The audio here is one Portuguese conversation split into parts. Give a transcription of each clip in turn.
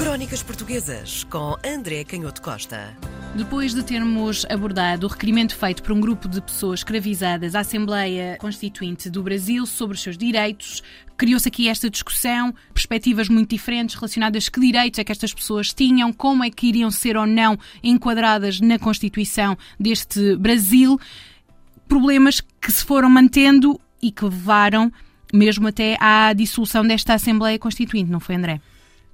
Crónicas Portuguesas com André Canhoto Costa. Depois de termos abordado o requerimento feito por um grupo de pessoas escravizadas à Assembleia Constituinte do Brasil sobre os seus direitos, criou-se aqui esta discussão, perspectivas muito diferentes relacionadas a que direitos é que estas pessoas tinham, como é que iriam ser ou não enquadradas na Constituição deste Brasil, problemas que se foram mantendo e que levaram mesmo até à dissolução desta Assembleia Constituinte, não foi, André?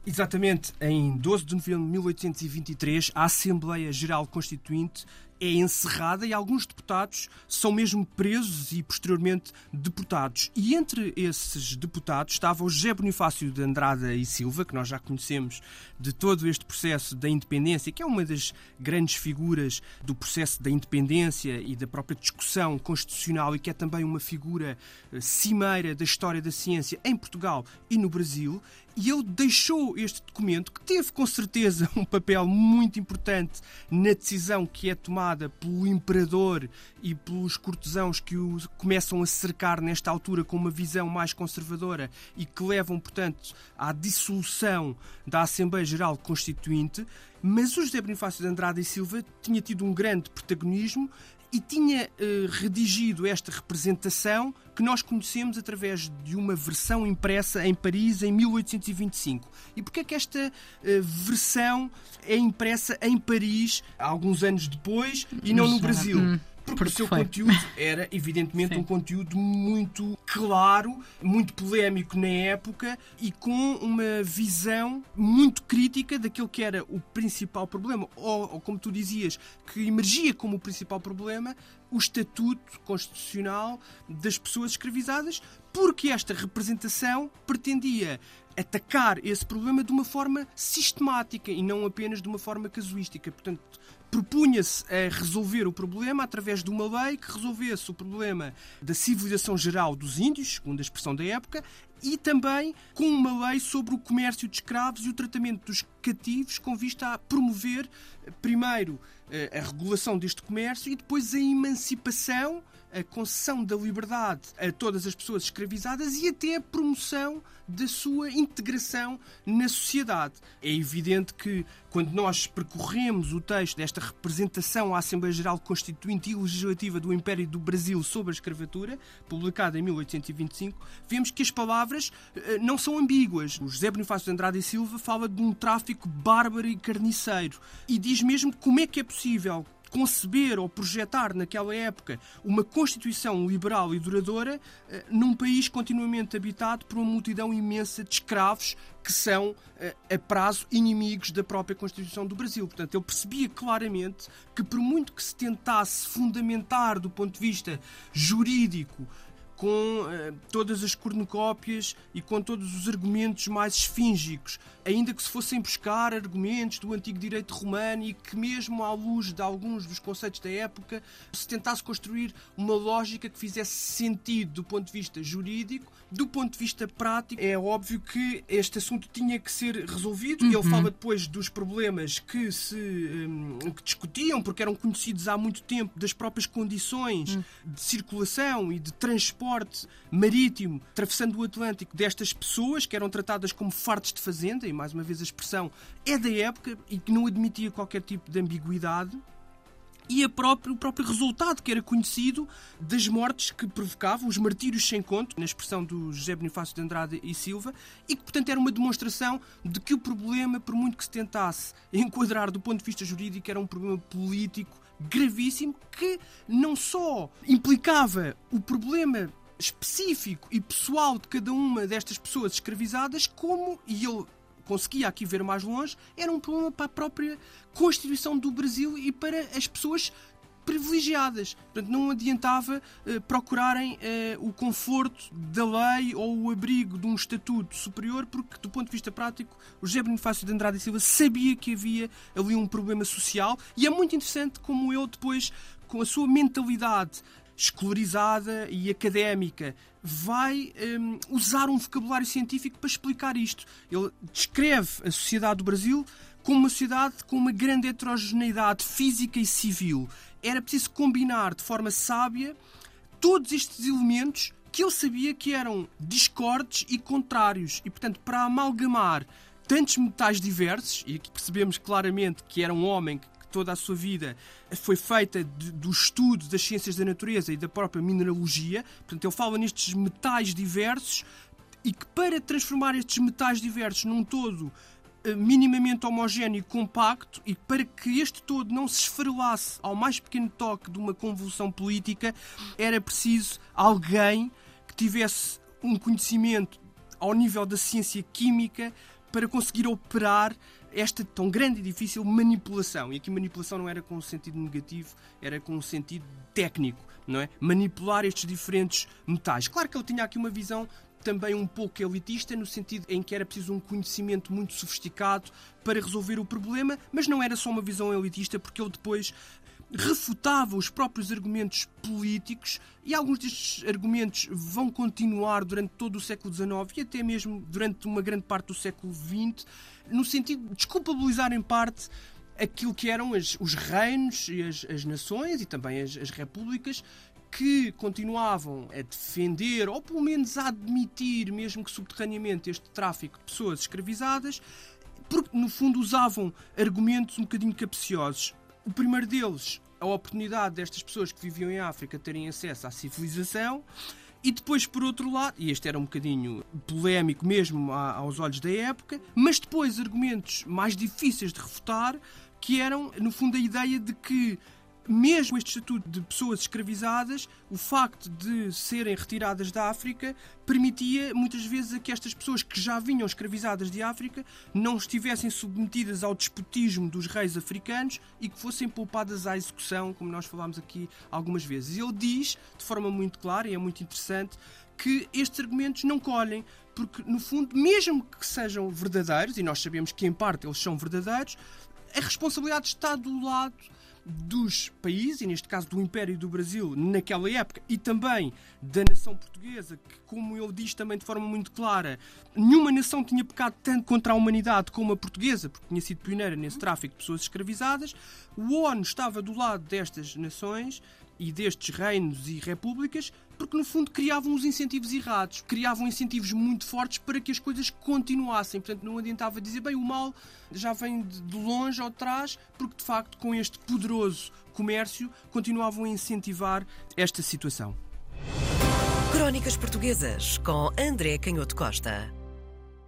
Exatamente, em 12 de novembro de 1823, a Assembleia Geral Constituinte é encerrada e alguns deputados são mesmo presos e posteriormente deportados. E entre esses deputados estava o José Bonifácio de Andrada e Silva, que nós já conhecemos de todo este processo da independência, que é uma das grandes figuras do processo da independência e da própria discussão constitucional e que é também uma figura eh, cimeira da história da ciência em Portugal e no Brasil. E ele deixou este documento, que teve com certeza um papel muito importante na decisão que é tomada pelo imperador e pelos cortesãos que o começam a cercar nesta altura com uma visão mais conservadora e que levam, portanto, à dissolução da Assembleia Geral Constituinte. Mas o José Bonifácio de Andrade e Silva tinha tido um grande protagonismo e tinha eh, redigido esta representação que nós conhecemos através de uma versão impressa em Paris em 1825. E porquê é que esta eh, versão é impressa em Paris alguns anos depois e não no Brasil? Porque, o seu conteúdo era, evidentemente, Sim. um conteúdo muito claro, muito polémico na época e com uma visão muito crítica daquilo que era o principal problema, ou, ou como tu dizias, que emergia como o principal problema, o estatuto constitucional das pessoas escravizadas, porque esta representação pretendia atacar esse problema de uma forma sistemática e não apenas de uma forma casuística. Portanto, propunha-se a resolver o problema através de uma lei que resolvesse o problema da civilização geral dos índios, segundo a expressão da época, e também com uma lei sobre o comércio de escravos e o tratamento dos cativos, com vista a promover, primeiro, eh, a regulação deste comércio e depois a emancipação a concessão da liberdade a todas as pessoas escravizadas e até a promoção da sua integração na sociedade. É evidente que, quando nós percorremos o texto desta representação à Assembleia Geral Constituinte e Legislativa do Império do Brasil sobre a escravatura, publicada em 1825, vemos que as palavras eh, não são ambíguas. O José Bonifácio de Andrade e Silva fala de um tráfico bárbaro e carniceiro e diz mesmo como é que é possível conceber ou projetar naquela época uma Constituição liberal e duradoura eh, num país continuamente habitado por uma multidão imensa de escravos que são, eh, a prazo, inimigos da própria Constituição do Brasil. Portanto, ele percebia claramente que, por muito que se tentasse fundamentar do ponto de vista jurídico com uh, todas as cornucópias e com todos os argumentos mais esfíngicos, ainda que se fossem buscar argumentos do antigo direito romano e que, mesmo à luz de alguns dos conceitos da época, se tentasse construir uma lógica que fizesse sentido do ponto de vista jurídico, do ponto de vista prático, é óbvio que este assunto tinha que ser resolvido. Uhum. Ele fala depois dos problemas que se um, que discutiam, porque eram conhecidos há muito tempo, das próprias condições uhum. de circulação e de transporte transporte marítimo atravessando o Atlântico destas pessoas que eram tratadas como fartos de fazenda, e mais uma vez a expressão é da época e que não admitia qualquer tipo de ambiguidade e própria, o próprio resultado que era conhecido das mortes que provocavam, os martírios sem conto, na expressão do José Bonifácio de Andrade e Silva, e que, portanto, era uma demonstração de que o problema, por muito que se tentasse enquadrar do ponto de vista jurídico, era um problema político gravíssimo que não só implicava o problema específico e pessoal de cada uma destas pessoas escravizadas, como, e ele conseguia aqui ver mais longe, era um problema para a própria Constituição do Brasil e para as pessoas privilegiadas. Portanto, não adiantava uh, procurarem uh, o conforto da lei ou o abrigo de um estatuto superior, porque, do ponto de vista prático, o José Bonifácio de Andrade Silva sabia que havia ali um problema social e é muito interessante como ele depois, com a sua mentalidade escolarizada e académica, vai um, usar um vocabulário científico para explicar isto. Ele descreve a sociedade do Brasil como uma sociedade com uma grande heterogeneidade física e civil. Era preciso combinar de forma sábia todos estes elementos que ele sabia que eram discordes e contrários. E, portanto, para amalgamar tantos metais diversos, e aqui percebemos claramente que era um homem que toda a sua vida foi feita de, do estudo das ciências da natureza e da própria mineralogia. Portanto, ele fala nestes metais diversos e que para transformar estes metais diversos num todo minimamente homogéneo e compacto e para que este todo não se esfarelasse ao mais pequeno toque de uma convulsão política, era preciso alguém que tivesse um conhecimento ao nível da ciência química para conseguir operar esta tão grande e difícil manipulação. E aqui manipulação não era com um sentido negativo, era com um sentido técnico, não é? Manipular estes diferentes metais. Claro que ele tinha aqui uma visão também um pouco elitista, no sentido em que era preciso um conhecimento muito sofisticado para resolver o problema, mas não era só uma visão elitista, porque ele depois refutava os próprios argumentos políticos e alguns destes argumentos vão continuar durante todo o século XIX e até mesmo durante uma grande parte do século XX, no sentido de desculpabilizar em parte aquilo que eram as, os reinos e as, as, nações e também as, as repúblicas que continuavam a defender, ou pelo menos a admitir, mesmo que subterraneamente, este tráfico de pessoas escravizadas, porque no fundo usavam argumentos um bocadinho capciosos. O primeiro deles, a oportunidade destas pessoas que viviam em África terem acesso à civilização. E depois, por outro lado, e este era um bocadinho polémico mesmo aos olhos da época, mas depois argumentos mais difíceis de refutar, que eram, no fundo, a ideia de que mesmo este estatuto de pessoas escravizadas, o facto de serem retiradas da África permitia muitas vezes que estas pessoas que já vinham escravizadas de África não estivessem submetidas ao despotismo dos reis africanos e que fossem poupadas à execução, como nós falámos aqui algumas vezes. Ele diz, de forma muito clara e é muito interessante, que estes argumentos não colhem, porque, no fundo, mesmo que sejam verdadeiros, e nós sabemos que em parte eles são verdadeiros, a responsabilidade está do lado dos países, e neste caso do Império do Brasil, naquela época, e também da nação portuguesa, que, como ele diz também de forma muito clara, nenhuma nação tinha pecado tanto contra a humanidade como a portuguesa, porque tinha sido pioneira nesse tráfico de pessoas escravizadas. O ONU estava do lado destas nações e destes reinos e repúblicas, porque no fundo criavam os incentivos errados, criavam incentivos muito fortes para que as coisas continuassem. Portanto, não adiantava dizer, bem, o mal já vem de longe ou de trás, porque de facto, com este poderoso comércio, continuavam a incentivar esta situação. Crónicas Portuguesas com André Canhoto Costa.